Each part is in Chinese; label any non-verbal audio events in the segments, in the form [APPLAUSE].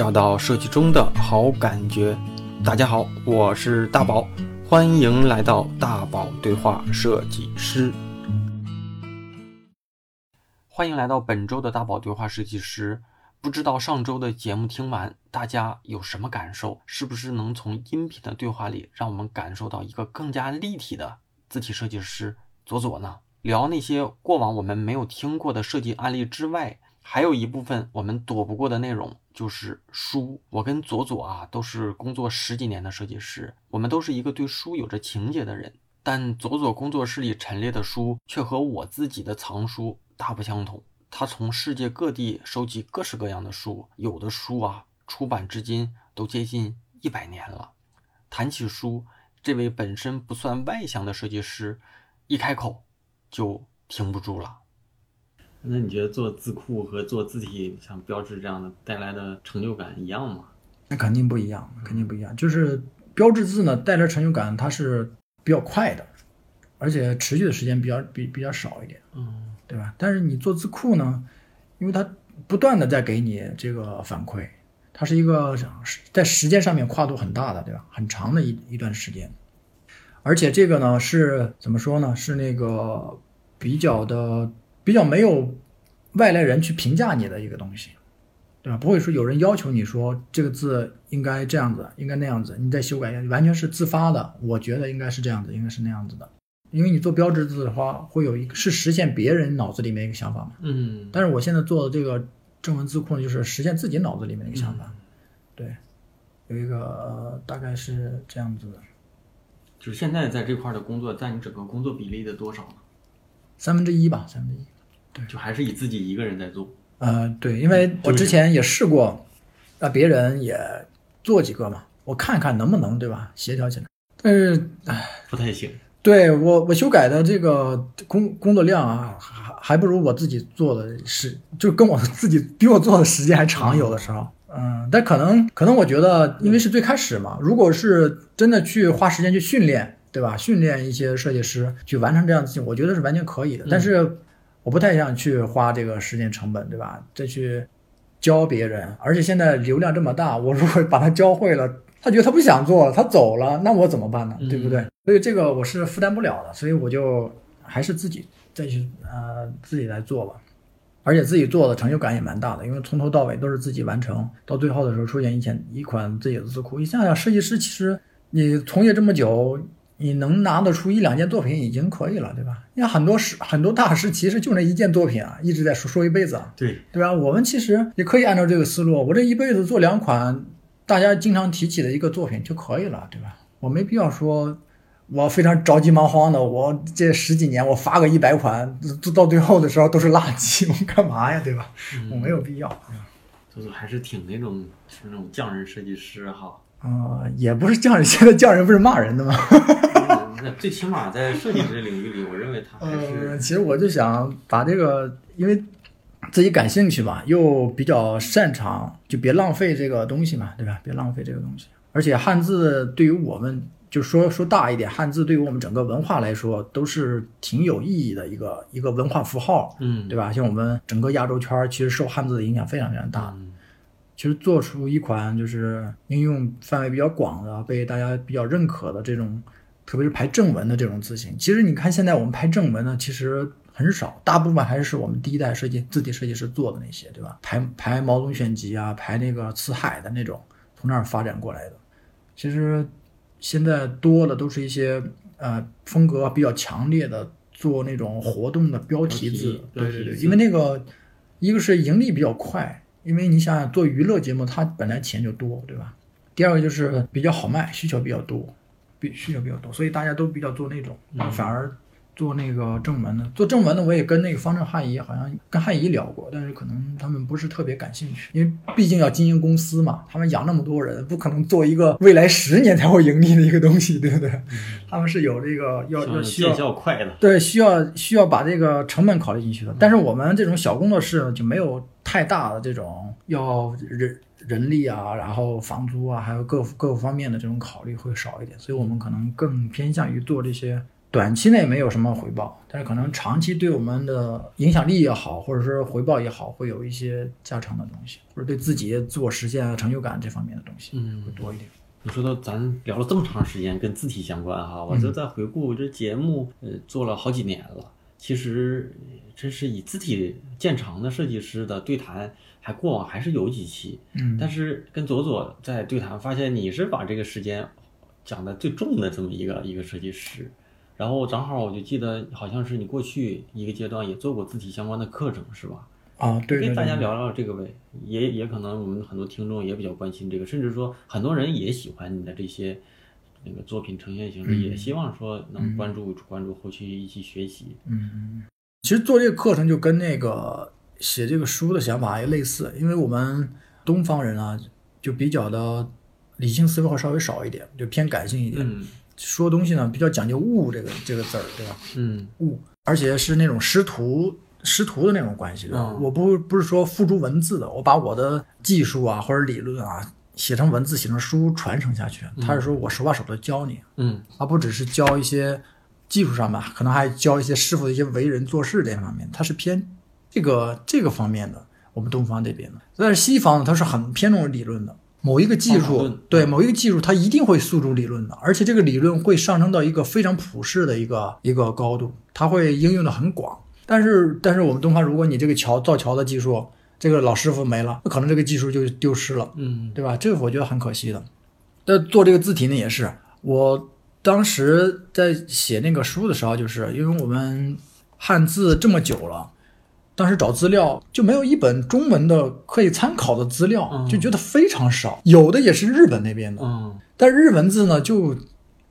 找到设计中的好感觉。大家好，我是大宝，欢迎来到大宝对话设计师。欢迎来到本周的大宝对话设计师。不知道上周的节目听完，大家有什么感受？是不是能从音频的对话里，让我们感受到一个更加立体的字体设计师左左呢？聊那些过往我们没有听过的设计案例之外，还有一部分我们躲不过的内容，就是书。我跟左左啊，都是工作十几年的设计师，我们都是一个对书有着情节的人。但左左工作室里陈列的书，却和我自己的藏书大不相同。他从世界各地收集各式各样的书，有的书啊，出版至今都接近一百年了。谈起书，这位本身不算外向的设计师，一开口就停不住了。那你觉得做字库和做字体像标志这样的带来的成就感一样吗？那肯定不一样，肯定不一样。就是标志字呢，带来成就感，它是比较快的，而且持续的时间比较比比较少一点。嗯。对吧？但是你做字库呢，因为它不断的在给你这个反馈，它是一个在时间上面跨度很大的，对吧？很长的一一段时间，而且这个呢是怎么说呢？是那个比较的比较没有外来人去评价你的一个东西，对吧？不会说有人要求你说这个字应该这样子，应该那样子，你再修改一下，完全是自发的。我觉得应该是这样子，应该是那样子的。因为你做标志字的话，会有一个是实现别人脑子里面一个想法嘛？嗯。但是我现在做的这个正文字库呢，就是实现自己脑子里面的一个想法。对，有一个大概是这样子的。就是现在在这块的工作，占你整个工作比例的多少呢？三分之一吧，三分之一。对，就还是以自己一个人在做。呃，对，因为我之前也试过，让别人也做几个嘛，我看看能不能对吧，协调起来。但是，唉，不太行。对我，我修改的这个工工作量啊，还还不如我自己做的时，就跟我自己比我做的时间还长，有的时候，嗯，但可能可能我觉得，因为是最开始嘛，如果是真的去花时间去训练，对吧？训练一些设计师去完成这样的事情，我觉得是完全可以的。但是我不太想去花这个时间成本，对吧？再去教别人，而且现在流量这么大，我如果把他教会了。他觉得他不想做了，他走了，那我怎么办呢？对不对？所以这个我是负担不了的，所以我就还是自己再去呃自己来做吧。而且自己做的成就感也蛮大的，因为从头到尾都是自己完成，到最后的时候出现一前一款自己的字库。你想想，设计师其实你从业这么久，你能拿得出一两件作品已经可以了，对吧？你看很多师很多大师其实就那一件作品啊，一直在说说一辈子啊，对对吧？我们其实也可以按照这个思路，我这一辈子做两款。大家经常提起的一个作品就可以了，对吧？我没必要说，我非常着急忙慌的，我这十几年我发个一百款，做到最后的时候都是垃圾，我干嘛呀，对吧？我没有必要。就是还是挺那种是那种匠人设计师哈。啊，也不是匠人，现在匠人不是骂人的吗？[LAUGHS] 那最起码在设计这领域里，我认为他还是。其实我就想把这个，因为。自己感兴趣嘛，又比较擅长，就别浪费这个东西嘛，对吧？别浪费这个东西。而且汉字对于我们，就说说大一点，汉字对于我们整个文化来说，都是挺有意义的一个一个文化符号，嗯，对吧？像我们整个亚洲圈，其实受汉字的影响非常非常大。其实做出一款就是应用范围比较广的，被大家比较认可的这种，特别是排正文的这种字形。其实你看现在我们排正文呢，其实。很少，大部分还是我们第一代设计字体设计师做的那些，对吧？排排毛东选集啊，排那个辞海的那种，从那儿发展过来的。其实现在多的都是一些呃风格比较强烈的，做那种活动的标题字。对对对，因为那个一个是盈利比较快，因为你想想做娱乐节目，它本来钱就多，对吧？第二个就是比较好卖，需求比较多，比需求比较多，所以大家都比较做那种，反而。做那个正文的，做正文的，我也跟那个方正汉仪好像跟汉仪聊过，但是可能他们不是特别感兴趣，因为毕竟要经营公司嘛，他们养那么多人，不可能做一个未来十年才会盈利的一个东西，对不对？他们是有这个要要需要快的，对，需要需要把这个成本考虑进去的。但是我们这种小工作室就没有太大的这种要人人力啊，然后房租啊，还有各各方面的这种考虑会少一点，所以我们可能更偏向于做这些。短期内没有什么回报，但是可能长期对我们的影响力也好，或者说回报也好，会有一些加成的东西，或者对自己自我实现啊、成就感这方面的东西，嗯会多一点。你说到咱聊了这么长时间，跟字体相关哈，我就在回顾这节目，呃，做了好几年了。其实，真是以字体见长的设计师的对谈，还过往还是有几期。嗯但是跟左左在对谈，发现你是把这个时间讲的最重的这么一个一个设计师。然后正好我就记得，好像是你过去一个阶段也做过字体相关的课程，是吧？啊，对对对，跟大家聊聊这个呗，也也可能我们很多听众也比较关心这个，甚至说很多人也喜欢你的这些那个作品呈现形式，也希望说能关注关注，后期一起学习。嗯，其实做这个课程就跟那个写这个书的想法也类似，因为我们东方人啊，就比较的理性思维会稍微少一点，就偏感性一点，嗯说东西呢比较讲究悟这个这个字儿，对吧？嗯悟，而且是那种师徒师徒的那种关系的。嗯我不不是说付诸文字的，我把我的技术啊或者理论啊写成文字、写成书传承下去。他是说我手把手的教你，嗯而不只是教一些技术上吧，可能还教一些师傅的一些为人做事这方面，他是偏这个这个方面的。我们东方这边的，但是西方呢，它是很偏重理论的。某一个技术对某一个技术，它一定会诉诸理论的，而且这个理论会上升到一个非常普世的一个一个高度，它会应用的很广。但是，但是我们东方，如果你这个桥造桥的技术，这个老师傅没了，那可能这个技术就丢失了。嗯对吧？这个我觉得很可惜的。那做这个字体呢，也是我当时在写那个书的时候，就是因为我们汉字这么久了，当时找资料就没有一本中文的可以参考的资料，嗯就觉得非常少，有的也是日本那边的，嗯但日文字呢，就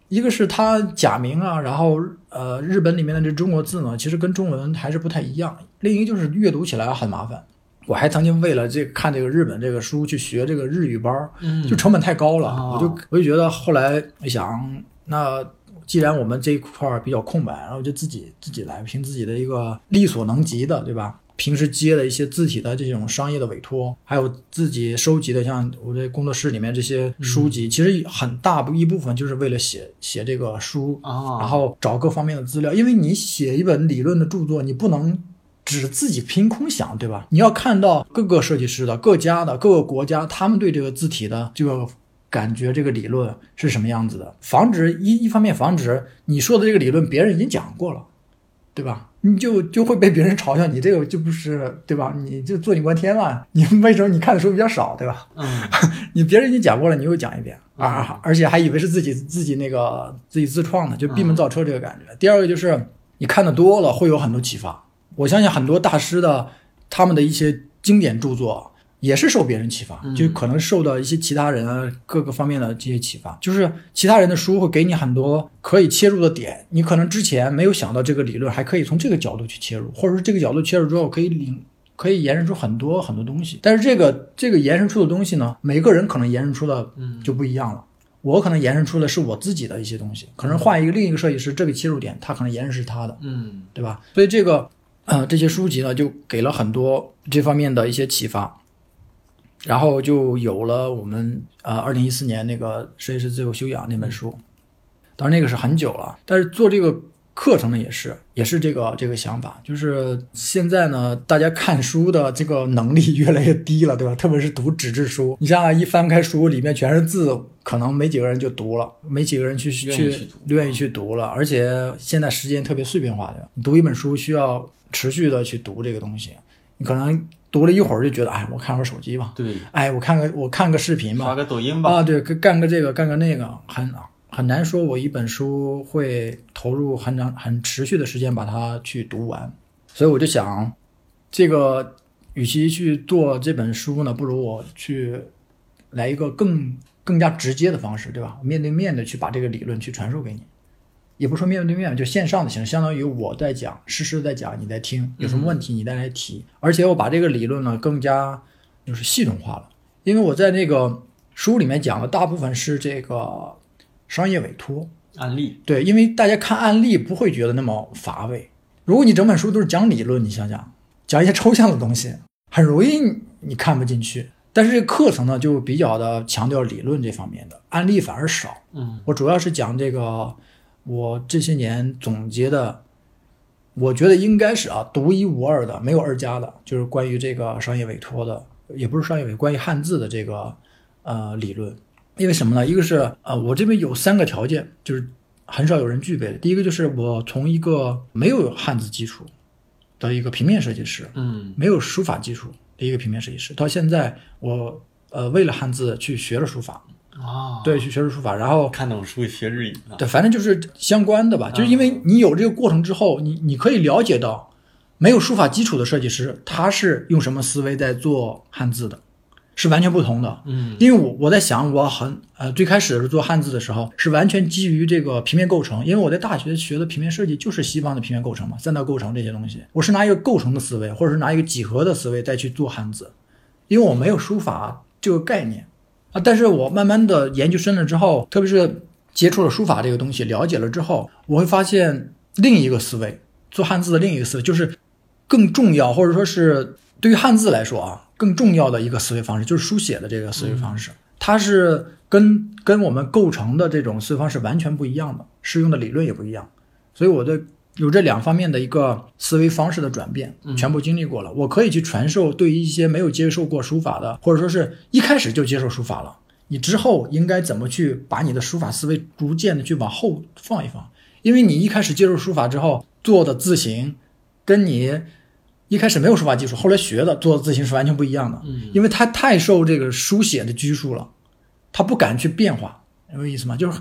一个是它假名啊，然后呃，日本里面的这中国字呢，其实跟中文还是不太一样。另一个就是阅读起来很麻烦。我还曾经为了这看这个日本这个书去学这个日语班就成本太高了，哦我就我就觉得后来一想，那既然我们这一块儿比较空白，然后就自己自己来，凭自己的一个力所能及的，对吧？平时接的一些字体的这种商业的委托，还有自己收集的，像我这工作室里面这些书籍，其实很大一部分就是为了写写这个书，啊，然后找各方面的资料，因为你写一本理论的著作，你不能只自己凭空想，对吧？你要看到各个设计师的、各家的、各个国家他们对这个字体的这个感觉、这个理论是什么样子的，防止一一方面防止你说的这个理论别人已经讲过了，对吧？你就就会被别人嘲笑你这个就不是对吧？你就坐井观天了，你为什么你看的书比较少，对吧？嗯 [LAUGHS] 你别人已经讲过了，你又讲一遍啊，而且还以为是自己自己那个自己自创的，就闭门造车这个感觉。第二个就是你看的多了，会有很多启发。我相信很多大师的他们的一些经典著作也是受别人启发，就可能受到一些其他人啊各个方面的这些启发。就是其他人的书会给你很多可以切入的点，你可能之前没有想到这个理论，还可以从这个角度去切入，或者说这个角度切入之后可以领可以延伸出很多很多东西。但是这个这个延伸出的东西呢，每个人可能延伸出的就不一样了。我可能延伸出的是我自己的一些东西，可能换一个另一个设计师，这个切入点他可能延伸是他的，嗯对吧？所以这个呃这些书籍呢，就给了很多这方面的一些启发，然后就有了我们呃二零一四年那个设计师自由修养那本书，当然那个是很久了，但是做这个课程呢也是也是这个这个想法，就是现在呢大家看书的这个能力越来越低了，对吧？特别是读纸质书，你像一翻开书里面全是字，可能没几个人就读了，没几个人去去愿意去读愿意去读了，而且现在时间特别碎片化的，你读一本书需要持续的去读这个东西，你可能读了一会儿就觉得，哎，我看会儿手机吧，对，哎，我看个我看个视频吧。刷，个抖音吧，啊，对，干干个这个，干个那个，很很难说，我一本书会投入很长、很持续的时间把它去读完。所以我就想，这个与其去做这本书呢，不如我去来一个更更加直接的方式，对吧？面对面的去把这个理论去传授给你，也不说面对面，就线上的形式，相当于我在讲，诗诗在讲，你在听，有什么问题你再来提。而且我把这个理论呢更加就是系统化了，因为我在那个书里面讲的大部分是这个商业委托，案例，对，因为大家看案例不会觉得那么乏味。如果你整本书都是讲理论，你想想，讲一些抽象的东西，很容易你看不进去。但是这个课程呢，就比较的强调理论这方面的，案例反而少。嗯我主要是讲这个我这些年总结的，我觉得应该是啊独一无二的，没有二加的，就是关于这个商业委托的，也不是商业委，关于汉字的这个呃理论。因为什么呢？一个是呃，我这边有三个条件，就是很少有人具备的。第一个就是我从一个没有汉字基础的一个平面设计师，嗯没有书法基础的一个平面设计师，到现在我呃为了汉字去学了书法，啊，对，去学了书法，然后看懂书学日语啊，对，反正就是相关的吧。就是因为你有这个过程之后，你你可以了解到，没有书法基础的设计师，他是用什么思维在做汉字的，是完全不同的。嗯因为我我在想，我很呃最开始的时候做汉字的时候，是完全基于这个平面构成，因为我在大学学的平面设计就是西方的平面构成嘛，三道构成这些东西，我是拿一个构成的思维，或者是拿一个几何的思维再去做汉字，因为我没有书法这个概念啊。但是我慢慢的研究深了之后，特别是接触了书法这个东西，了解了之后，我会发现另一个思维，做汉字的另一个思维就是更重要，或者说是对于汉字来说啊，更重要的一个思维方式就是书写的这个思维方式，它是跟跟我们构成的这种思维方式完全不一样的，适用的理论也不一样，所以我对有这两方面的一个思维方式的转变，全部经历过了，我可以去传授对于一些没有接受过书法的，或者说是一开始就接受书法了。你之后应该怎么去把你的书法思维逐渐的去往后放一放？因为你一开始接受书法之后做的字形，跟你一开始没有书法基础，后来学的做的字形是完全不一样的。嗯因为他太受这个书写的拘束了，他不敢去变化，明白意思吗？就是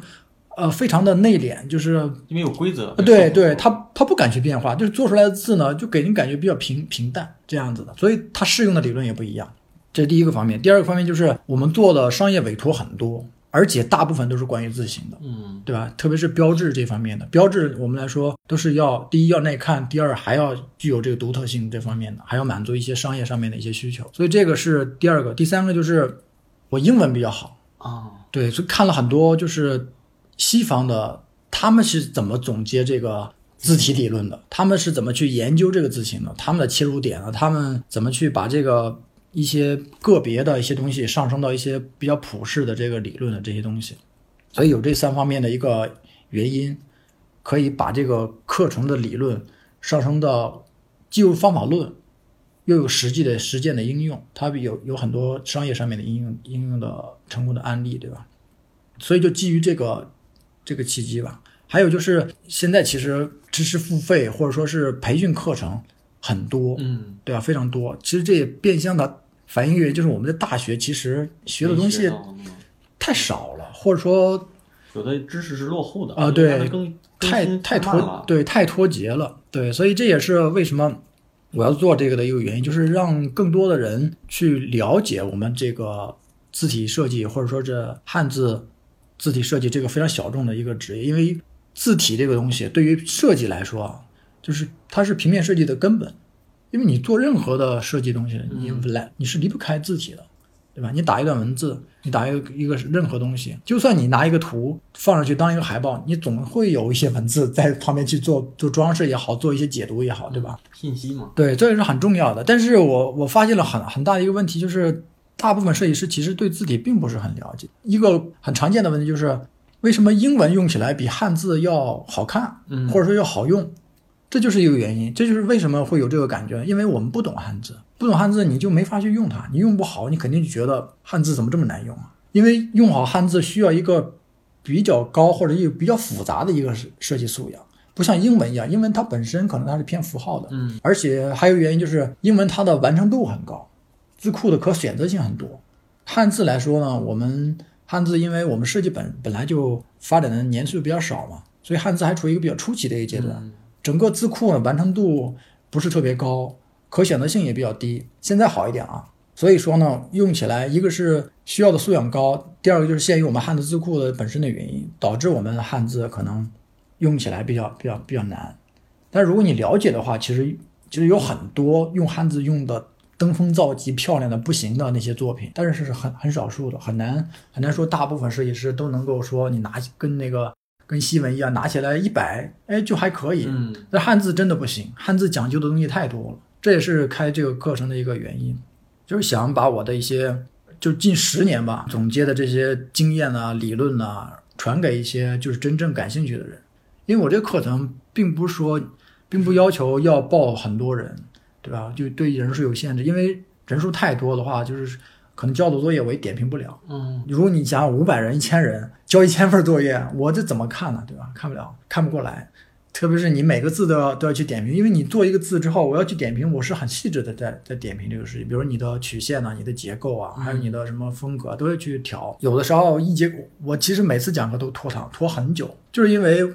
呃非常的内敛，就是因为有规则，呃对对，他他不敢去变化，就是做出来的字呢，就给人感觉比较平平淡这样子的，所以他适用的理论也不一样。这是第一个方面。第二个方面就是我们做的商业委托很多，而且大部分都是关于字形的，嗯对吧？特别是标志这方面的，标志我们来说都是要第一要耐看，第二还要具有这个独特性这方面的，还要满足一些商业上面的一些需求。所以这个是第二个。第三个就是我英文比较好，啊，对，所以看了很多就是西方的，他们是怎么总结这个字体理论的，他们是怎么去研究这个字形的，他们的切入点啊，他们怎么去把这个一些个别的一些东西上升到一些比较普世的这个理论的这些东西，所以有这三方面的一个原因，可以把这个课程的理论上升到既有方法论，又有实际的实践的应用，它有有很多商业上面的应用应用的成功的案例，对吧？所以就基于这个这个契机吧。还有就是现在其实知识付费或者说是培训课程很多，嗯，对吧？非常多。其实这也变相的反映于就是我们在大学其实学的东西太少了，或者说有的知识是落后的啊对太太脱，对太脱节了，对，所以这也是为什么我要做这个的一个原因，就是让更多的人去了解我们这个字体设计，或者说这汉字字体设计这个非常小众的一个职业，因为字体这个东西对于设计来说啊，就是它是平面设计的根本，因为你做任何的设计东西，你来你是离不开字体的。对吧？你打一段文字，你打一个一个任何东西，就算你拿一个图放上去当一个海报，你总会有一些文字在旁边去做做装饰也好，做一些解读也好，对吧？信息嘛，对，这也是很重要的。但是我我发现了很很大的一个问题，就是大部分设计师其实对字体并不是很了解。一个很常见的问题就是，为什么英文用起来比汉字要好看，嗯或者说要好用？这就是一个原因，这就是为什么会有这个感觉，因为我们不懂汉字，不懂汉字你就没法去用它，你用不好，你肯定就觉得汉字怎么这么难用啊？因为用好汉字需要一个比较高或者一个比较复杂的一个设设计素养，不像英文一样，英文它本身可能它是偏符号的，嗯，而且还有原因就是英文它的完成度很高，字库的可选择性很多。汉字来说呢，我们汉字因为我们设计本本来就发展的年数比较少嘛，所以汉字还处于一个比较初级的一个阶段。嗯整个字库呢完成度不是特别高，可选择性也比较低。现在好一点啊，所以说呢，用起来一个是需要的素养高，第二个就是限于我们汉字字库的本身的原因，导致我们汉字可能用起来比较比较比较难。但如果你了解的话，其实其实有很多用汉字用的登峰造极、漂亮的不行的那些作品，但是是很很少数的，很难很难说大部分设计师都能够说你拿跟那个跟西文一样拿起来一摆，哎就还可以。嗯那汉字真的不行，汉字讲究的东西太多了，这也是开这个课程的一个原因，就是想把我的一些就近十年吧总结的这些经验啊、理论啊，传给一些就是真正感兴趣的人。因为我这个课程并不是说，并不要求要报很多人，对吧？就对人数有限制，因为人数太多的话，就是可能交的作业我也点评不了。嗯，如果你想五百人、一千人交一千份作业，我这怎么看呢？对吧？看不了，看不过来。特别是你每个字都要都要去点评，因为你做一个字之后，我要去点评，我是很细致的在在点评这个事情。比如你的曲线呐、你的结构啊，还有你的什么风格，都要去调。有的时候一节我其实每次讲课都拖堂拖很久，就是因为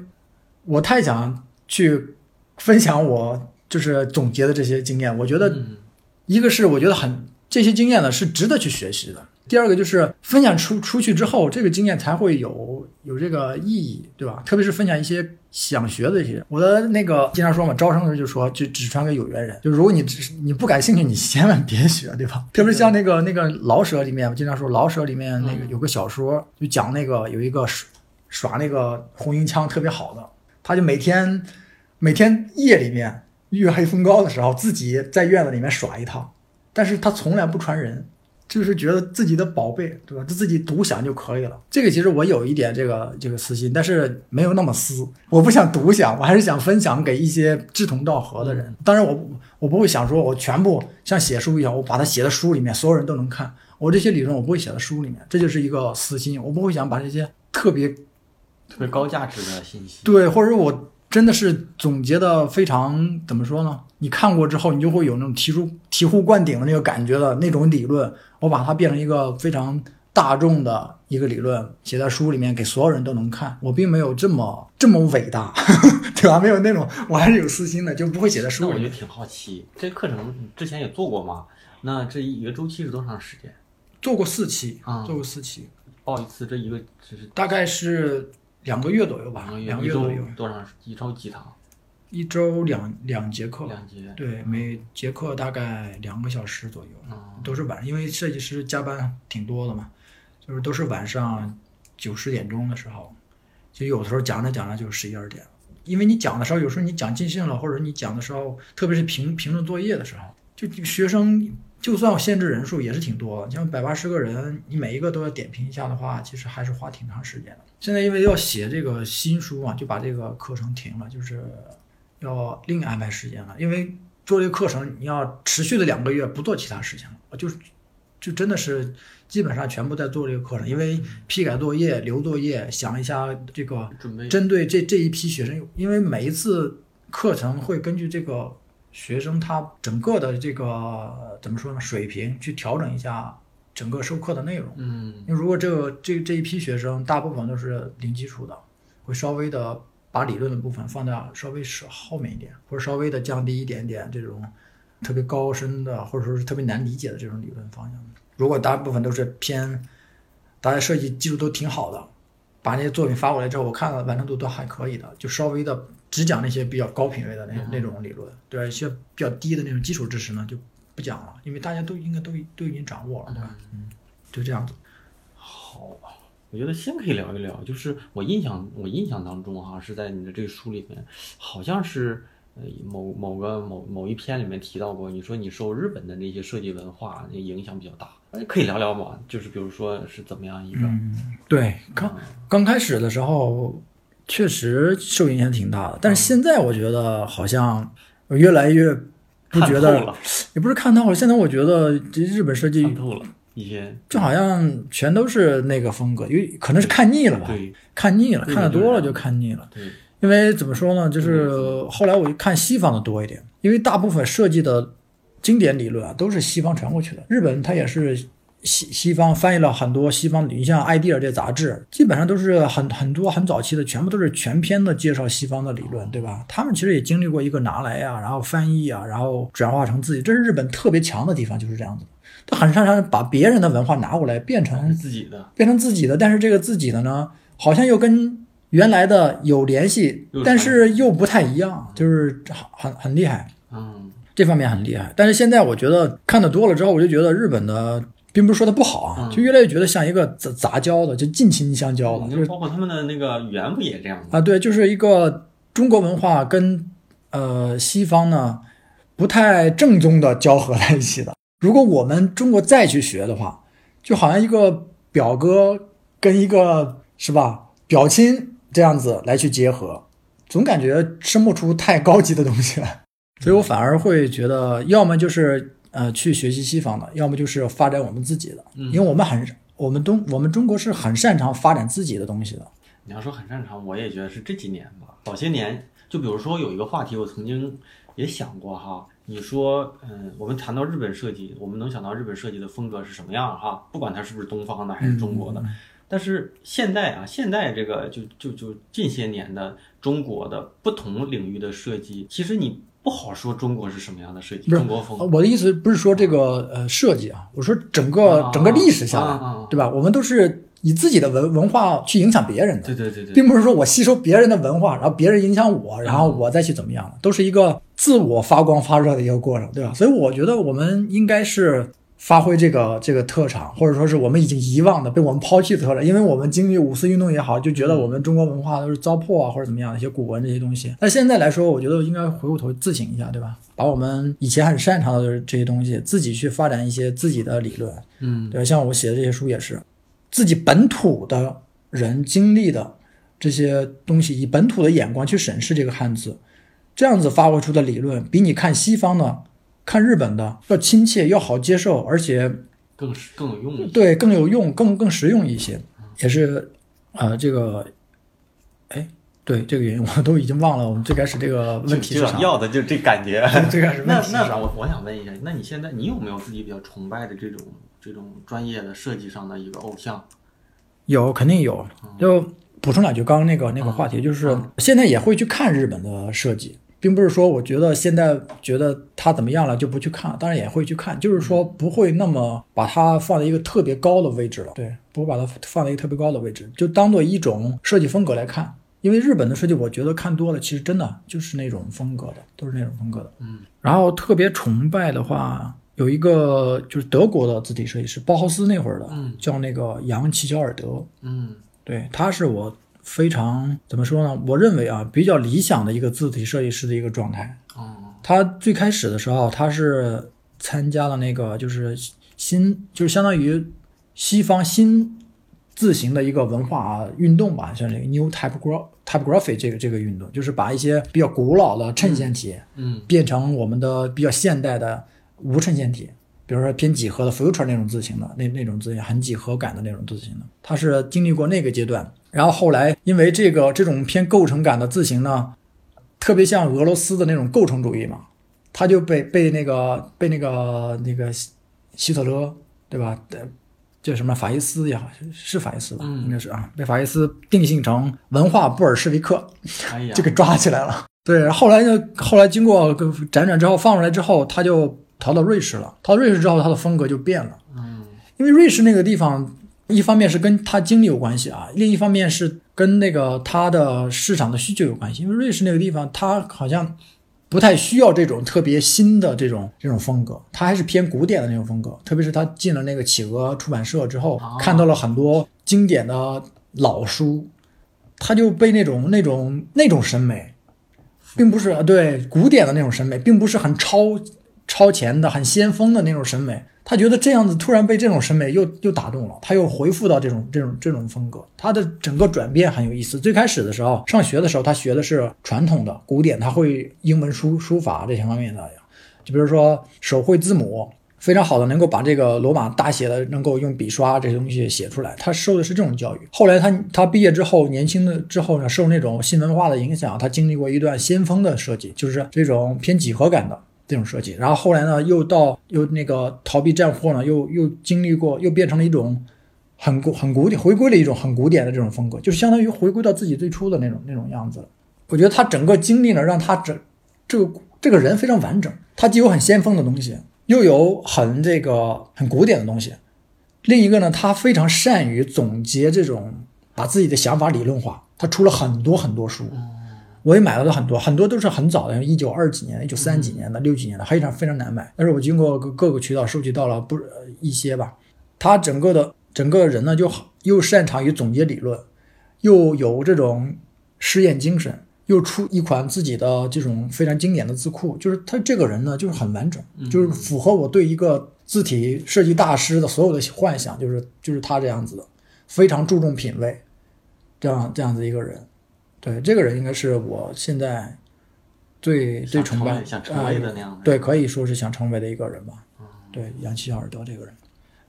我太想去分享我就是总结的这些经验。我觉得嗯一个是我觉得很这些经验呢是值得去学习的。第二个就是分享出出去之后，这个经验才会有有这个意义，对吧？特别是分享一些想学的一些。我的那个经常说嘛，招生的时候就说，就只传给有缘人。就如果你只是你不感兴趣，你千万别学，对吧？特别是像那个那个老舍里面，我经常说老舍里面那个有个小说，就讲那个有一个耍耍那个红缨枪特别好的，他就每天每天夜里面月黑风高的时候，自己在院子里面耍一趟，但是他从来不传人。就是觉得自己的宝贝，对吧？他自己独享就可以了。这个其实我有一点这个这个私心，但是没有那么私。我不想独享，我还是想分享给一些志同道合的人。当然我，我不会想说我全部像写书一样，我把它写在书里面，所有人都能看。我这些理论我不会写在书里面，这就是一个私心。我不会想把这些特别特别高价值的信息。对，或者我真的是总结的非常怎么说呢？你看过之后，你就会有那种醍醐醍醐灌顶的那个感觉的那种理论。我把它变成一个非常大众的一个理论，写在书里面，给所有人都能看。我并没有这么这么伟大，[LAUGHS] 对吧？没有那种，我还是有私心的，就不会写在书里面。我就挺好奇，这课程之前也做过吗？那这一个周期是多长时间？做过四期，啊做过四期，报一次这一个只是大概是两个月左右吧，两个月，左右，多长时？一周几堂？一周两两节课，两节。对，每节课大概两个小时左右。嗯，都是晚上，因为设计师加班挺多的嘛，就是都是晚上九十点钟的时候，就有的时候讲着讲着就十一二点了。因为你讲的时候，有时候你讲尽兴了，或者你讲的时候，特别是评评论作业的时候，就学生就算我限制人数也是挺多的，像百八十个人，你每一个都要点评一下的话，其实还是花挺长时间的。现在因为要写这个新书嘛，就把这个课程停了，就是要另安排时间了，因为做这个课程，你要持续的两个月不做其他事情了，我就是就真的是基本上全部在做这个课程，因为批改作业、留作业，想一下这个准备。针对这这一批学生，因为每一次课程会根据这个学生他整个的这个怎么说呢水平去调整一下整个授课的内容。嗯因为如果这个这这一批学生大部分都是零基础的，会稍微的把理论的部分放在稍微是后面一点，或者稍微的降低一点点这种特别高深的或者说是特别难理解的这种理论方向。如果大部分都是偏大家设计技术都挺好的，把那些作品发过来之后，我看了完成度都还可以的，就稍微的只讲那些比较高品位的那那种理论，对吧？一些比较低的那种基础知识呢就不讲了，因为大家都应该都都已经掌握了，对吧？嗯，就这样子。好吧，我觉得先可以聊一聊，就是我印象我印象当中哈、是在你的这个书里面，好像是呃某某个某某一篇里面提到过，你说你受日本的那些设计文化那影响比较大，哎可以聊聊吗？就是比如说是怎么样一个，嗯，对，刚刚开始的时候确实受影响挺大的，但是现在我觉得好像我越来越不觉得，了，也不是看透了，现在我觉得这日本设计看透了一些，就好像全都是那个风格，因为可能是看腻了吧，对看腻了，看的多了就看腻了。对，因为怎么说呢，就是后来我就看西方的多一点，因为大部分设计的经典理论啊都是西方传过去的。日本它也是西西方翻译了很多西方，你像《idea》这杂志，基本上都是很很多很早期的，全部都是全篇的介绍西方的理论，对吧？他们其实也经历过一个拿来啊，然后翻译啊，然后转化成自己，这是日本特别强的地方，就是这样子。他很擅长把别人的文化拿过来变成自己的，变成自己的，但是这个自己的呢，好像又跟原来的有联系，但是又不太一样，就是很很很厉害，嗯这方面很厉害。但是现在我觉得看的多了之后，我就觉得日本的，并不是说它不好啊，嗯就越来越觉得像一个杂杂交的，就近亲相交的，就是包括他们的那个语言不也这样吗？啊，对，就是一个中国文化跟呃西方呢不太正宗的交合在一起的。如果我们中国再去学的话，就好像一个表哥跟一个是吧表亲这样子来去结合，总感觉生不出太高级的东西来，所以我反而会觉得，要么就是呃去学习西方的，要么就是发展我们自己的，因为我们很我们东我们中国是很擅长发展自己的东西的。你要说很擅长，我也觉得是这几年吧。早些年，就比如说有一个话题，我曾经也想过哈。你说，嗯，我们谈到日本设计，我们能想到日本设计的风格是什么样哈？不管它是不是东方的还是中国的，但是现代啊，现代这个就就就近些年的中国的不同领域的设计，其实你不好说中国是什么样的设计，中国风。我的意思不是说这个呃设计啊，我说整个整个历史下来，对吧？我们都是。以自己的文文化去影响别人的，对对对对，并不是说我吸收别人的文化，然后别人影响我，然后我再去怎么样，都是一个自我发光发热的一个过程，对吧？所以我觉得我们应该是发挥这个这个特长，或者说是我们已经遗忘的、被我们抛弃的特长，因为我们经历五四运动也好，就觉得我们中国文化都是糟粕啊，或者怎么样，一些古文这些东西。那现在来说，我觉得应该回过头自省一下，对吧？把我们以前很擅长的这些东西，自己去发展一些自己的理论，嗯，对，像我写的这些书也是。自己本土的人经历的这些东西，以本土的眼光去审视这个汉字，这样子发挥出的理论，比你看西方的、看日本的要亲切、要好接受，而且更更有用。对，更有用、更更实用一些，也是啊，这个，哎，对这个原因，我都已经忘了。我们最开始这个问题是啥？要的就这感觉。[LAUGHS] 最开始那那我我想问一下，那你现在你有没有自己比较崇拜的这种？这种专业的设计上的一个偶像，有肯定有。就补充两句，刚刚那个那个话题，就是现在也会去看日本的设计，并不是说我觉得现在觉得它怎么样了就不去看，当然也会去看，就是说不会那么把它放在一个特别高的位置了。对，不会把它放在一个特别高的位置，就当做一种设计风格来看。因为日本的设计，我觉得看多了，其实真的就是那种风格的，都是那种风格的。嗯，然后特别崇拜的话。有一个就是德国的字体设计师，包豪斯那会儿的，叫那个杨齐乔尔德。嗯，对，他是我非常怎么说呢？我认为啊，比较理想的一个字体设计师的一个状态。哦，他最开始的时候，他是参加了那个就是新，就是相当于西方新字形的一个文化运动吧，像这个 New Typography Typography 这个这个运动，就是把一些比较古老的衬线体，嗯，变成我们的比较现代的。无衬线体，比如说偏几何的 future 那种字形的，那那种字形很几何感的那种字形的，他是经历过那个阶段，然后后来因为这个这种偏构成感的字形呢，特别像俄罗斯的那种构成主义嘛，他就被被那个被那个那个希特勒对吧？叫什么法西斯也好，是法西斯吧？应该是啊，被法西斯定性成文化布尔什维克，就给抓起来了。对，后来就后来经过辗转之后放出来之后，他就。逃到瑞士了，逃到瑞士之后，他的风格就变了。嗯，因为瑞士那个地方，一方面是跟他经历有关系啊，另一方面是跟那个他的市场的需求有关系。因为瑞士那个地方，他好像不太需要这种特别新的这种这种风格，他还是偏古典的那种风格。特别是他进了那个企鹅出版社之后，看到了很多经典的老书，他就被那种那种那种审美，并不是对古典的那种审美，并不是很超。超前的、很先锋的那种审美，他觉得这样子突然被这种审美又又打动了，他又回复到这种这种这种风格。他的整个转变很有意思。最开始的时候，上学的时候，他学的是传统的古典，他会英文书书法这些方面的，就比如说手绘字母，非常好的能够把这个罗马大写的能够用笔刷这些东西写出来。他受的是这种教育。后来他他毕业之后，年轻的之后呢，受那种新文化的影响，他经历过一段先锋的设计，就是这种偏几何感的。这种设计，然后后来呢，又到又那个逃避战祸呢，又又经历过，又变成了一种很古很古典，回归了一种很古典的这种风格，就是相当于回归到自己最初的那种那种样子了。我觉得他整个经历呢，让他整这个这个人非常完整，他既有很先锋的东西，又有很这个很古典的东西。另一个呢，他非常善于总结这种把自己的想法理论化，他出了很多很多书。我也买了很多，很多都是很早的，一九二几年、一九三几年的、六几年的，非常非常难买。但是我经过各各个渠道收集到了不一些吧。他整个的整个人呢，就又擅长于总结理论，又有这种实验精神，又出一款自己的这种非常经典的字库。就是他这个人呢，就是很完整，就是符合我对一个字体设计大师的所有的幻想，就是就是他这样子的，非常注重品味，这样这样子一个人。对，这个人应该是我现在最最崇拜想成为的那样的啊对，可以说是想成为的一个人吧。对，杨奇小耳朵这个人，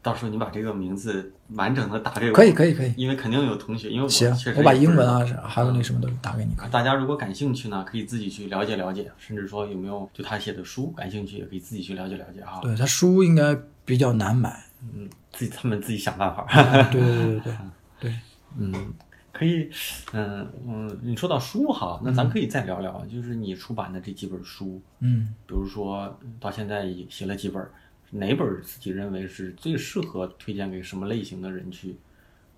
到时候你把这个名字完整的打给我，可以，可以，可以。因为肯定有同学，因为我行我把英文啊，还有那什么都打给你看。大家如果感兴趣呢，可以自己去了解了解，甚至说有没有对他写的书感兴趣，也可以自己去了解了解哈。对他书应该比较难买。嗯，自己他们自己想办法。对对对对对对，[LAUGHS] 嗯，可以，嗯嗯，你说到书哈，那咱可以再聊聊，就是你出版的这几本书，嗯比如说到现在也写了几本，哪本自己认为是最适合推荐给什么类型的人去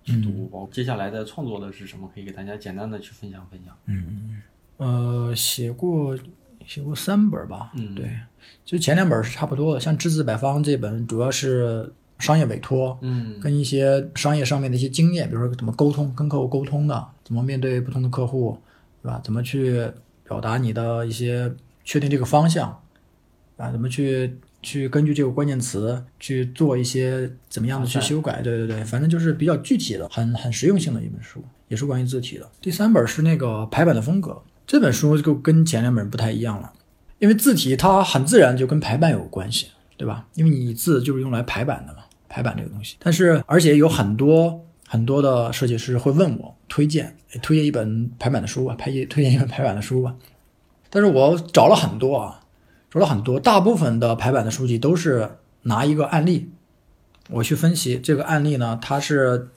去读？接下来的创作的是什么？可以给大家简单的去分享分享。嗯呃，写过写过三本吧。嗯对，就前两本是差不多的，像《只字百方》这本主要是商业委托，嗯跟一些商业上面的一些经验，比如说怎么沟通，跟客户沟通的，怎么面对不同的客户，对吧？怎么去表达你的一些确定这个方向，啊，怎么去去根据这个关键词去做一些怎么样的去修改？对对对，反正就是比较具体的，很很实用性的一本书，也是关于字体的。第三本是那个排版的风格，这本书就跟前两本不太一样了，因为字体它很自然就跟排版有关系，对吧？因为你字就是用来排版的嘛。排版这个东西，但是而且有很多很多的设计师会问我推荐，哎推荐一本排版的书吧，排推荐一本排版的书吧。但是我找了很多啊，找了很多，大部分的排版的书籍都是拿一个案例，我去分析这个案例呢，它是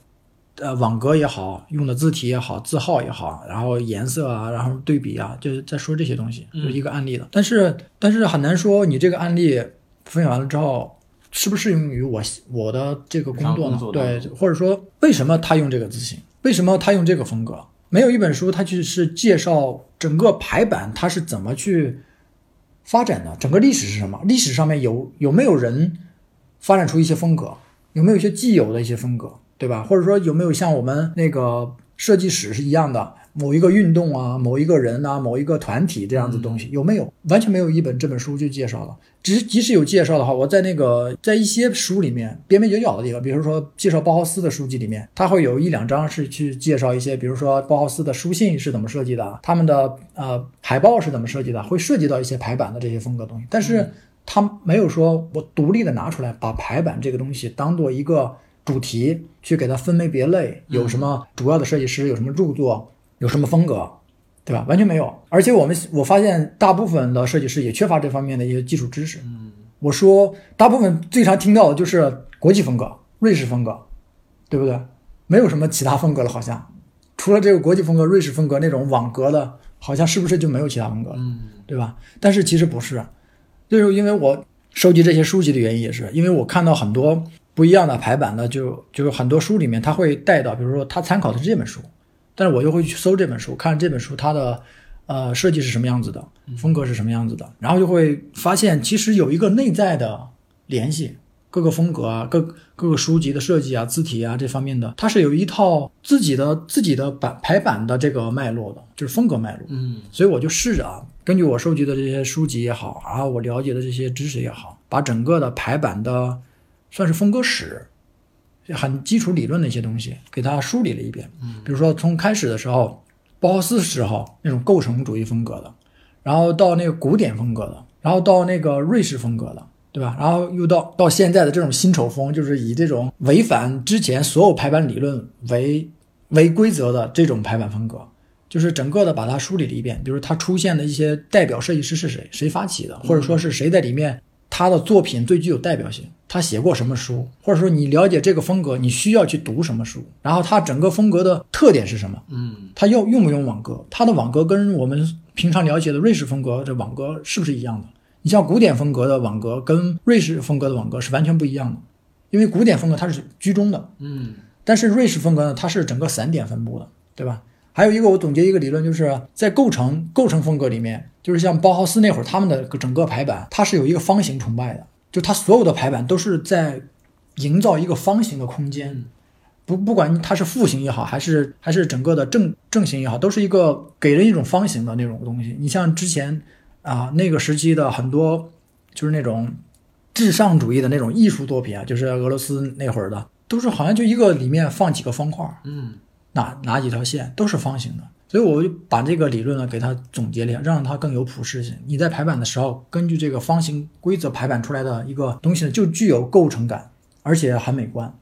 呃网格也好，用的字体也好，字号也好，然后颜色啊，然后对比啊，就是在说这些东西，就是一个案例的。但是但是很难说你这个案例分享完了之后。适不适用于我我的这个工作呢对，或者说为什么他用这个字形？为什么他用这个风格？没有一本书，它就是介绍整个排版它是怎么去发展的，整个历史是什么？历史上面有有没有人发展出一些风格？有没有一些既有的一些风格，对吧？或者说有没有像我们那个设计史是一样的，某一个运动啊，某一个人啊，某一个团体这样子东西，有没有？完全没有一本这本书就介绍了。只是即使有介绍的话，我在那个在一些书里面边边角角的地方，比如说介绍包豪斯的书籍里面，它会有一两章是去介绍一些，比如说包豪斯的书信是怎么设计的，他们的呃海报是怎么设计的，会涉及到一些排版的这些风格东西。但是他没有说我独立的拿出来把排版这个东西当做一个主题去给它分门别类，有什么主要的设计师，有什么著作，有什么风格。对吧？完全没有，而且我们我发现大部分的设计师也缺乏这方面的一些基础知识。嗯我说大部分最常听到的就是国际风格、瑞士风格，对不对？没有什么其他风格了，好像除了这个国际风格、瑞士风格那种网格的，好像是不是就没有其他风格了？嗯对吧？但是其实不是，就是因为我收集这些书籍的原因，也是因为我看到很多不一样的排版的，就就是很多书里面他会带到，比如说他参考的是这本书，但是我就会去搜这本书，看这本书它的呃设计是什么样子的，风格是什么样子的，然后就会发现其实有一个内在的联系。各个风格啊，各各个书籍的设计啊、字体啊这方面的，它是有一套自己的自己的版排版的这个脉络的，就是风格脉络。嗯所以我就试着啊，根据我收集的这些书籍也好，然后我了解的这些知识也好，把整个的排版的算是风格史，很基础理论的一些东西给它梳理了一遍。嗯比如说从开始的时候，包豪斯时候那种构成主义风格的，然后到那个古典风格的，然后到那个瑞士风格的。对吧？然后又到到现在的这种新丑风，就是以这种违反之前所有排版理论为为规则的这种排版风格，就是整个的把它梳理了一遍，比如它出现的一些代表设计师是谁，谁发起的，或者说是谁在里面，他的作品最具有代表性，他写过什么书，或者说你了解这个风格，你需要去读什么书，然后他整个风格的特点是什么，嗯他用用不用网格，他的网格跟我们平常了解的瑞士风格这网格是不是一样的？你像古典风格的网格跟瑞士风格的网格是完全不一样的，因为古典风格它是居中的，嗯但是瑞士风格呢，它是整个散点分布的，对吧？还有一个我总结一个理论，就是在构成构成风格里面，就是像包豪斯那会儿他们的整个排版，它是有一个方形崇拜的，就它所有的排版都是在营造一个方形的空间，不不管它是复形也好，还是还是整个的正正形也好，都是一个给人一种方形的那种东西。你像之前啊那个时期的很多就是那种至上主义的那种艺术作品啊，就是俄罗斯那会儿的，都是好像就一个里面放几个方块儿，嗯。哪哪几条线都是方形的，所以我就把这个理论呢给它总结了一下，让它更有普适性。你在排版的时候，根据这个方形规则排版出来的一个东西呢，就具有构成感，而且很美观。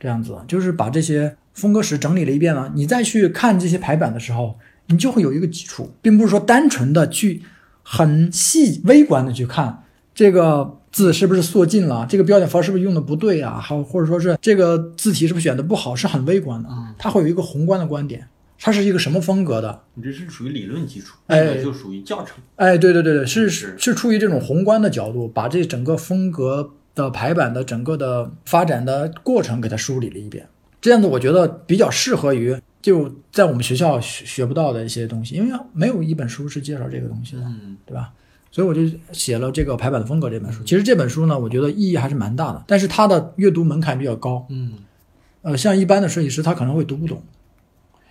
这样子就是把这些风格史整理了一遍了，你再去看这些排版的时候，你就会有一个基础，并不是说单纯的去很细微观的去看这个字是不是缩进了，这个标点符号是不是用的不对啊，还或者说是这个字体是不是选的不好，是很微观的，它会有一个宏观的观点。它是一个什么风格的？你这是属于理论基础，哎那个就属于教程。哎，对对对对，是是是出于这种宏观的角度，把这整个风格的排版的整个的发展的过程给它梳理了一遍。这样子，我觉得比较适合于就在我们学校学学不到的一些东西，因为没有一本书是介绍这个东西的，嗯对吧？所以我就写了这个排版的风格这本书。其实这本书呢，我觉得意义还是蛮大的，但是它的阅读门槛比较高。嗯，呃，像一般的设计师，他可能会读不懂，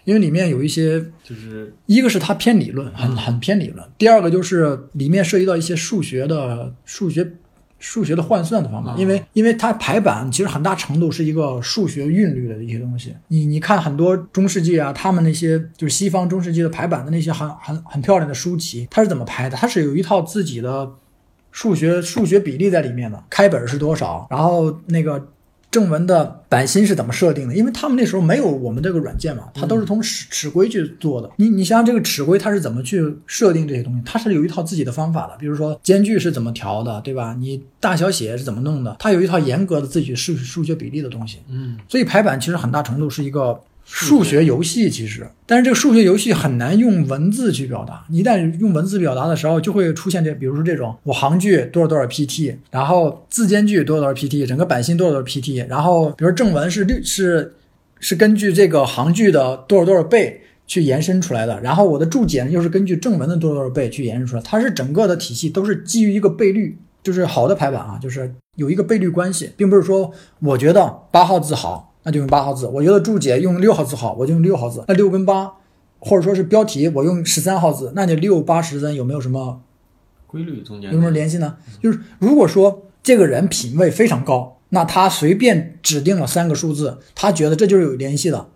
因为里面有一些就是一个是它偏理论，很很偏理论；第二个就是里面涉及到一些数学的数学数学的换算的方法，啊因为因为它排版其实很大程度是一个数学韵律的一些东西。你你看很多中世纪啊，他们那些就是西方中世纪的排版的那些很很很漂亮的书籍，它是怎么排的？它是有一套自己的数学数学比例在里面的，开本是多少，然后那个正文的版心是怎么设定的？因为他们那时候没有我们这个软件嘛，它都是从尺尺规去做的。你你想想这个尺规它是怎么去设定这些东西？它是有一套自己的方法的，比如说间距是怎么调的，对吧？你大小写是怎么弄的？它有一套严格的自己数数学比例的东西。嗯，所以排版其实很大程度是一个数学游戏，其实，但是这个数学游戏很难用文字去表达。一旦用文字表达的时候，就会出现这，比如说这种我行距多少多少 pt，然后字间距多少多少 pt，整个版型多少多少 pt，然后比如正文是六是是根据这个行距的多少多少倍。去延伸出来的，然后我的注解呢又是根据正文的多少多少倍去延伸出来，它是整个的体系都是基于一个倍率，就是好的排版啊，就是有一个倍率关系，并不是说我觉得八号字好，那就用八号字；我觉得注解用六号字好，我就用六号字。那六跟八，或者说是标题，我用十三号字，那你六八十三有没有什么规律中间有什么联系呢？就是如果说这个人品味非常高，那他随便指定了三个数字，他觉得这就是有联系的，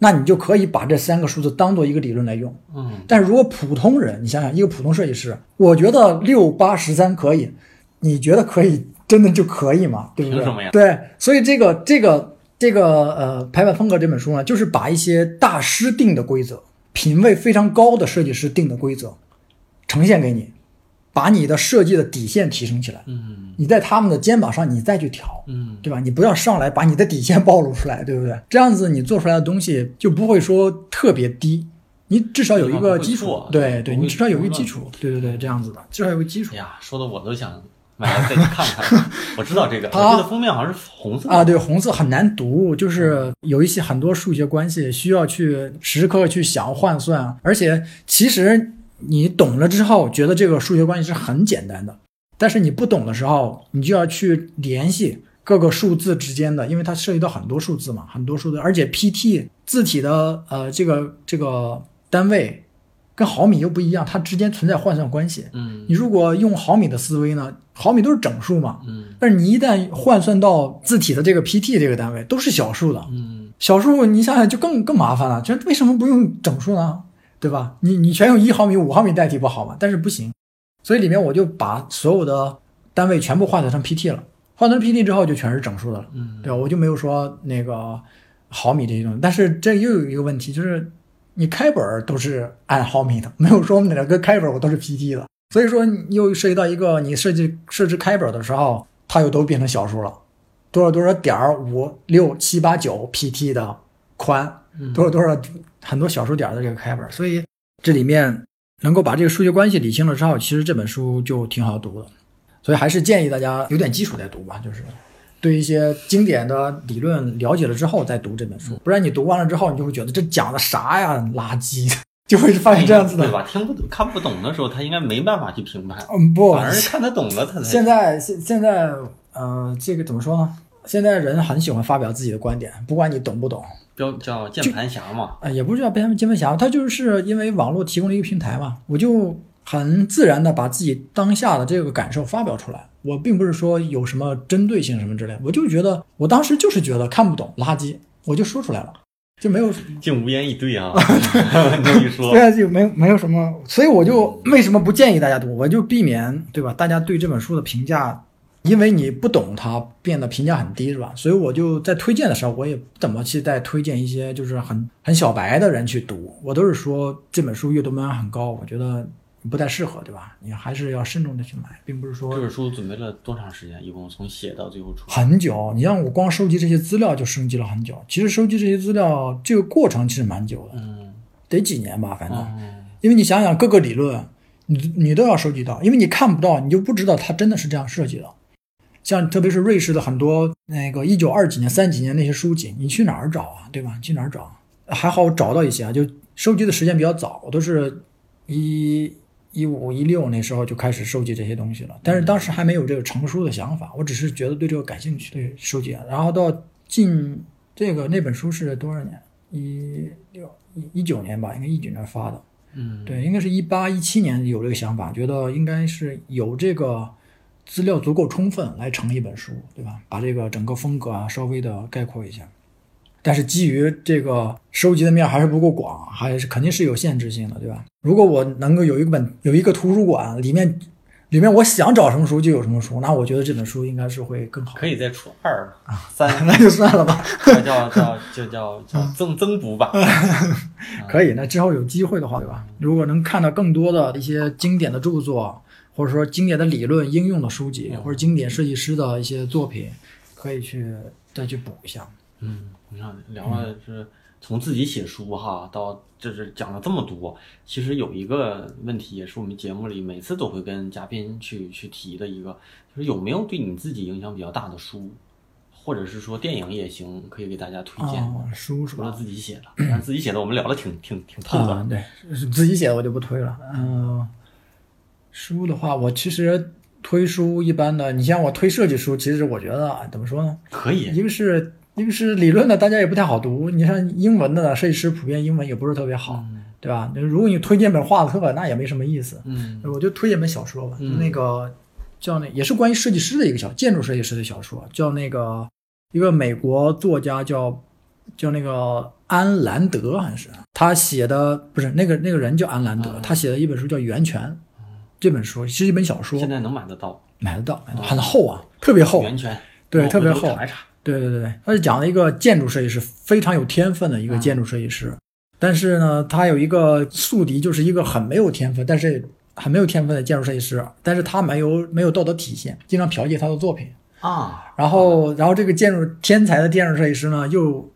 那你就可以把这三个数字当做一个理论来用。嗯但是如果普通人，你想想，一个普通设计师，我觉得六八十三可以，你觉得可以，真的就可以吗？对不对？凭什么呀对，所以这个这个这个呃排版风格这本书呢，就是把一些大师定的规则，品位非常高的设计师定的规则，呈现给你，把你的设计的底线提升起来。嗯你在他们的肩膀上，你再去调。嗯，对吧？你不要上来把你的底线暴露出来，对不对？这样子你做出来的东西就不会说特别低，你至少有一个基础。对对，你至少有一个基础。对对对，这样子的，至少有个基础哎呀，说的我都想买来再去看看。[LAUGHS] 我知道这个，我啊记得封面好像是红色啊。对，红色很难读，就是有一些很多数学关系需要去时刻去想换算，而且其实你懂了之后，觉得这个数学关系是很简单的，但是你不懂的时候，你就要去联系。各个数字之间的，因为它涉及到很多数字嘛，很多数字，而且 PT 字体的呃这个这个单位跟毫米又不一样，它之间存在换算关系。嗯你如果用毫米的思维呢，毫米都是整数嘛，嗯但是你一旦换算到字体的这个 PT 这个单位，都是小数的，嗯小数你想想就更更麻烦了，就为什么不用整数呢？对吧？你你全用一毫米、五毫米代替不好吗？但是不行，所以里面我就把所有的单位全部换算成 PT 了，换成 PT 之后就全是整数的了，嗯对吧？我就没有说那个毫米这些东西，但是这又有一个问题，就是你开本儿都是按毫米的，没有说哪个开本儿我都是 PT 的，所以说又涉及到一个你设计设置开本儿的时候，它又都变成小数了，多少多少点儿五六七八九 PT 的宽，嗯多少多少很多小数点儿的这个开本儿，所以这里面能够把这个数学关系理清了之后，其实这本书就挺好读的。所以还是建议大家有点基础再读吧，就是对一些经典的理论了解了之后再读这本书，不然你读完了之后，你就会觉得这讲的啥呀，垃圾，就会发现这样子的。对吧？听不懂、看不懂的时候，他应该没办法去评判，嗯，不，反而是看得懂了，他才现在现现在呃，这个怎么说呢？现在人很喜欢发表自己的观点，不管你懂不懂，标叫键盘侠嘛。啊，也不是叫边键盘侠，他就是因为网络提供了一个平台嘛，我就很自然的把自己当下的这个感受发表出来。我并不是说有什么针对性什么之类，我就觉得我当时就是觉得看不懂垃圾，我就说出来了。就没有 [LAUGHS] 竟无言以对啊！[LAUGHS] 你这么一说对，啊，就没有没有什么，所以我就为什么不建议大家读，我就避免对吧？大家对这本书的评价，因为你不懂它，变得评价很低是吧？所以我就在推荐的时候，我也不怎么去再推荐一些就是很很小白的人去读，我都是说这本书阅读门槛很高，我觉得不太适合，对吧？你还是要慎重的去买，并不是说这本书准备了多长时间？一共从写到最后出？很久，你让我光收集这些资料就收集了很久。其实收集这些资料这个过程其实蛮久的，嗯得几年吧，反正。嗯因为你想想各个理论，你你都要收集到，因为你看不到，你就不知道它真的是这样设计的。像特别是瑞士的很多那个一九二几年、三几年那些书籍，你去哪儿找啊？对吧？你去哪儿找？还好我找到一些啊，就收集的时间比较早，我都是一一五一六那时候就开始收集这些东西了。但是当时还没有这个成书的想法，我只是觉得对这个感兴趣，对收集。然后到近这个那本书是多少年？一六一一九年吧，应该一九年发的。嗯，对，应该是一八一七年有这个想法，觉得应该是有这个资料足够充分来成一本书，对吧？把这个整个风格啊稍微的概括一下。但是基于这个收集的面还是不够广，还是肯定是有限制性的，对吧？如果我能够有一本有一个图书馆，里面里面我想找什么书就有什么书，那我觉得这本书应该是会更好。可以再出二啊三，[LAUGHS] 那就算了吧。[LAUGHS] 叫叫叫就叫叫增增补吧。[LAUGHS] 可以，那之后有机会的话，对吧？如果能看到更多的一些经典的著作，或者说经典的理论应用的书籍，或者经典设计师的一些作品，可以去再去补一下。嗯，你看聊了是从自己写书哈，到这是讲了这么多，其实有一个问题也是我们节目里每次都会跟嘉宾去去提的一个，就是有没有对你自己影响比较大的书，或者是说电影也行，可以给大家推荐。啊，书是除了吧？自己写的，但自己写的我们聊的挺挺挺透的。啊，对，是自己写的我就不推了。嗯、书的话，我其实推书一般的，你像我推设计书，其实我觉得啊怎么说呢？可以，一个是一个是理论的，大家也不太好读。你像英文的呢，设计师普遍英文也不是特别好，对吧？如果你推荐本画册，那也没什么意思。嗯我就推荐本小说吧，嗯那个叫那也是关于设计师的一个小建筑设计师的小说，叫那个一个美国作家叫叫那个安兰德，好像是他写的，不是那个那个人叫安兰德，嗯他写的一本书叫《源泉》，这本书是一本小说现，在能买得到买得到，买得到很厚啊，特别厚，源泉，对特别厚查一查。对对对对，他是讲了一个建筑设计师，非常有天分的一个建筑设计师。但是呢，他有一个宿敌，就是一个很没有天分，但是很没有天分的建筑设计师。但是他没有没有道德体现，经常剽窃他的作品。啊，然后，然后这个建筑天才的建筑设计师呢，又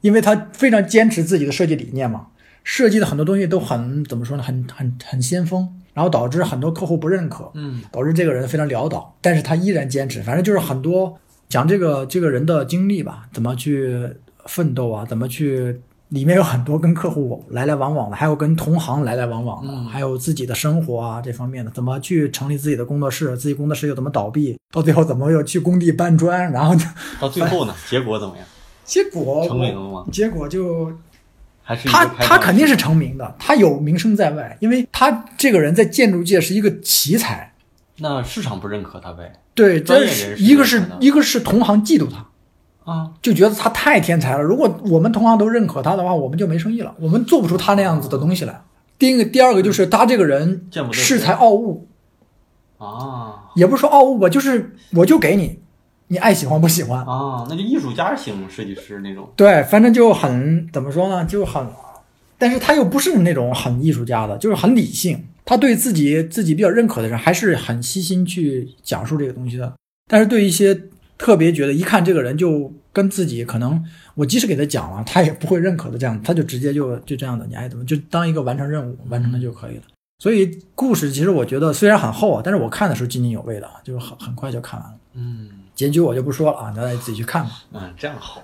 因为他非常坚持自己的设计理念嘛，设计的很多东西都很怎么说呢，很很很先锋，然后导致很多客户不认可。嗯导致这个人非常潦倒，但是他依然坚持。反正就是很多讲这个这个人的经历吧，怎么去奋斗啊，怎么去，里面有很多跟客户来来往往的，还有跟同行来来往往的，嗯还有自己的生活啊这方面的，怎么去成立自己的工作室，自己工作室又怎么倒闭，到最后怎么又去工地搬砖，然后就 [LAUGHS] 到最后呢，[LAUGHS] 结果怎么样？结果成名了吗？结果就还是他他肯定是成名的，他有名声在外，因为他这个人在建筑界是一个奇才。那市场不认可他呗？对，专业这是一个是一个是同行嫉妒他，啊，就觉得他太天才了。如果我们同行都认可他的话，我们就没生意了，我们做不出他那样子的东西来。第一个，第二个就是他这个人恃才傲物，啊也不是说傲物吧，就是我就给你，你爱喜欢不喜欢。啊，那就艺术家型设计师那种。对，反正就很怎么说呢，就很，但是他又不是那种很艺术家的，就是很理性。他对自己自己比较认可的人，还是很悉心去讲述这个东西的。但是对一些特别觉得一看这个人就跟自己可能，我即使给他讲了，他也不会认可的这样，他就直接就就这样的，你爱怎么就当一个完成任务，完成了就可以了。所以故事其实我觉得虽然很厚啊，但是我看的时候津津有味的，就很很快就看完了。嗯结局我就不说了啊，大家自己去看吧。嗯，这样好，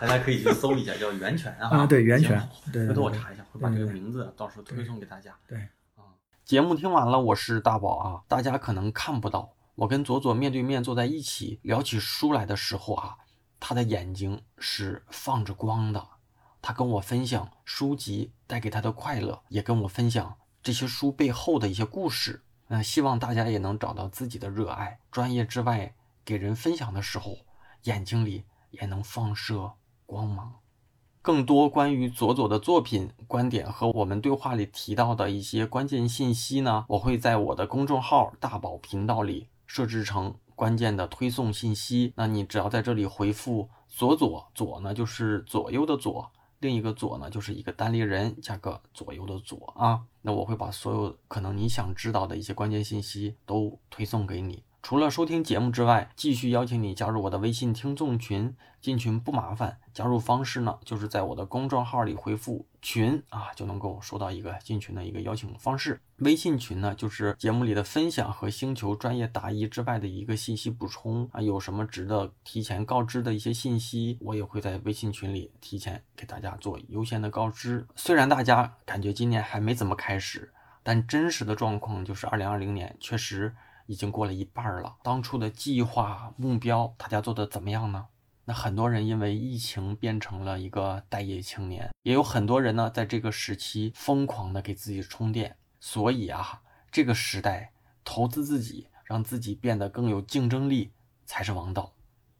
大家可以去搜一下，叫源泉啊。啊，对，源泉，对，回头我查一下，会把这个名字到时候推送给大家。对。节目听完了，我是大宝啊。大家可能看不到，我跟左左面对面坐在一起聊起书来的时候啊，他的眼睛是放着光的。他跟我分享书籍带给他的快乐，也跟我分享这些书背后的一些故事。那希望大家也能找到自己的热爱，专业之外给人分享的时候，眼睛里也能放射光芒。更多关于左左的作品、观点和我们对话里提到的一些关键信息呢，我会在我的公众号“大宝频道”里设置成关键的推送信息。那你只要在这里回复“左左左”呢，就是左右的左，另一个左呢就是一个单立人加个左右的左啊。那我会把所有可能你想知道的一些关键信息都推送给你。除了收听节目之外，继续邀请你加入我的微信听众群。进群不麻烦，加入方式呢，就是在我的公众号里回复“群”啊，就能够收到一个进群的一个邀请方式。微信群呢，就是节目里的分享和星球专业答疑之外的一个信息补充啊。有什么值得提前告知的一些信息，我也会在微信群里提前给大家做优先的告知。虽然大家感觉今年还没怎么开始，但真实的状况就是二零二零年确实。已经过了一半了，当初的计划目标，大家做的怎么样呢？那很多人因为疫情变成了一个待业青年，也有很多人呢，在这个时期疯狂的给自己充电。所以啊，这个时代投资自己，让自己变得更有竞争力才是王道。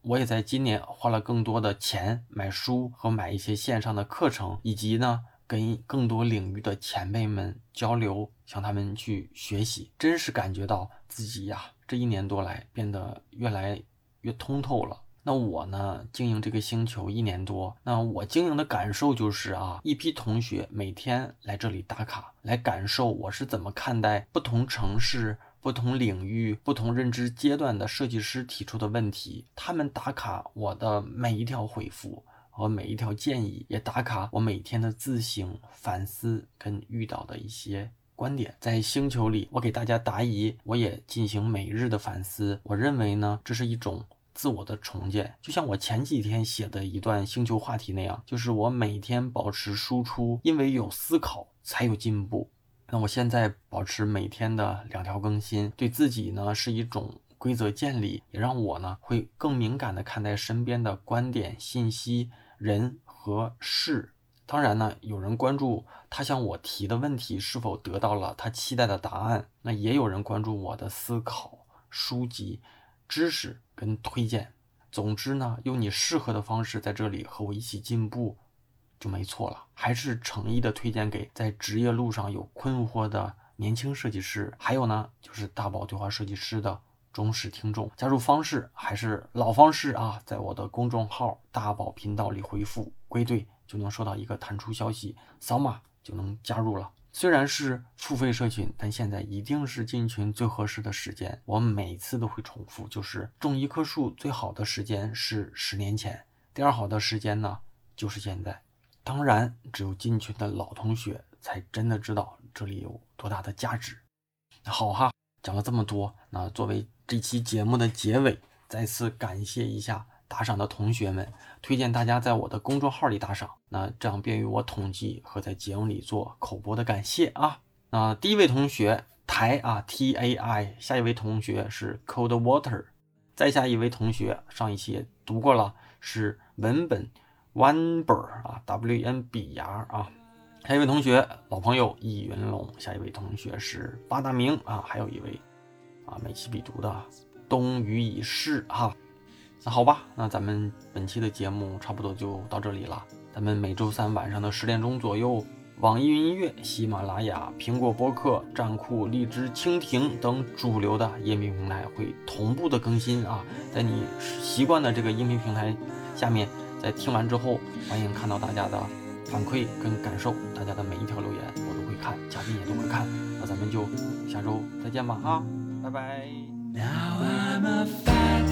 我也在今年花了更多的钱买书和买一些线上的课程，以及呢。跟更多领域的前辈们交流，向他们去学习，真是感觉到自己呀，这一年多来变得越来越通透了。那我呢，经营这个星球一年多，那我经营的感受就是啊，一批同学每天来这里打卡，来感受我是怎么看待不同城市、不同领域、不同认知阶段的设计师提出的问题，他们打卡我的每一条回复。和每一条建议也打卡我每天的自省反思跟遇到的一些观点，在星球里我给大家答疑，我也进行每日的反思。我认为呢，这是一种自我的重建，就像我前几天写的一段星球话题那样，就是我每天保持输出，因为有思考才有进步。那我现在保持每天的两条更新，对自己呢是一种。规则建立也让我呢会更敏感的看待身边的观点、信息、人和事。当然呢，有人关注他向我提的问题是否得到了他期待的答案，那也有人关注我的思考、书籍、知识跟推荐。总之呢，用你适合的方式在这里和我一起进步，就没错了。还是诚意的推荐给在职业路上有困惑的年轻设计师，还有呢，就是大宝对话设计师的。忠实听众，加入方式还是老方式啊，在我的公众号“大宝频道”里回复“归队”，就能收到一个弹出消息，扫码就能加入了。虽然是付费社群，但现在一定是进群最合适的时间。我每次都会重复，就是种一棵树最好的时间是十年前，第二好的时间呢就是现在。当然，只有进群的老同学才真的知道这里有多大的价值。好哈，讲了这么多，那作为。这期节目的结尾，再次感谢一下打赏的同学们，推荐大家在我的公众号里打赏，那这样便于我统计和在节目里做口播的感谢啊。那第一位同学台啊 T A I，下一位同学是 Cold Water，再下一位同学上一期读过了，是文本 Oneber 啊 W N B R 啊，还有一位同学老朋友易云龙，下一位同学是八大明啊，还有一位。啊，美其必读的冬雨已逝哈，那好吧，那咱们本期的节目差不多就到这里了。咱们每周三晚上的十点钟左右，网易云音乐、喜马拉雅、苹果播客、站酷、荔枝、蜻蜓等主流的音频平台会同步的更新啊。在你习惯的这个音频平台下面，在听完之后，欢迎看到大家的反馈跟感受，大家的每一条留言我都会看，嘉宾也都会看。那咱们就下周再见吧啊！拜拜。Now I'm a fat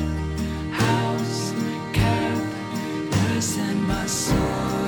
house cat, losing my soul.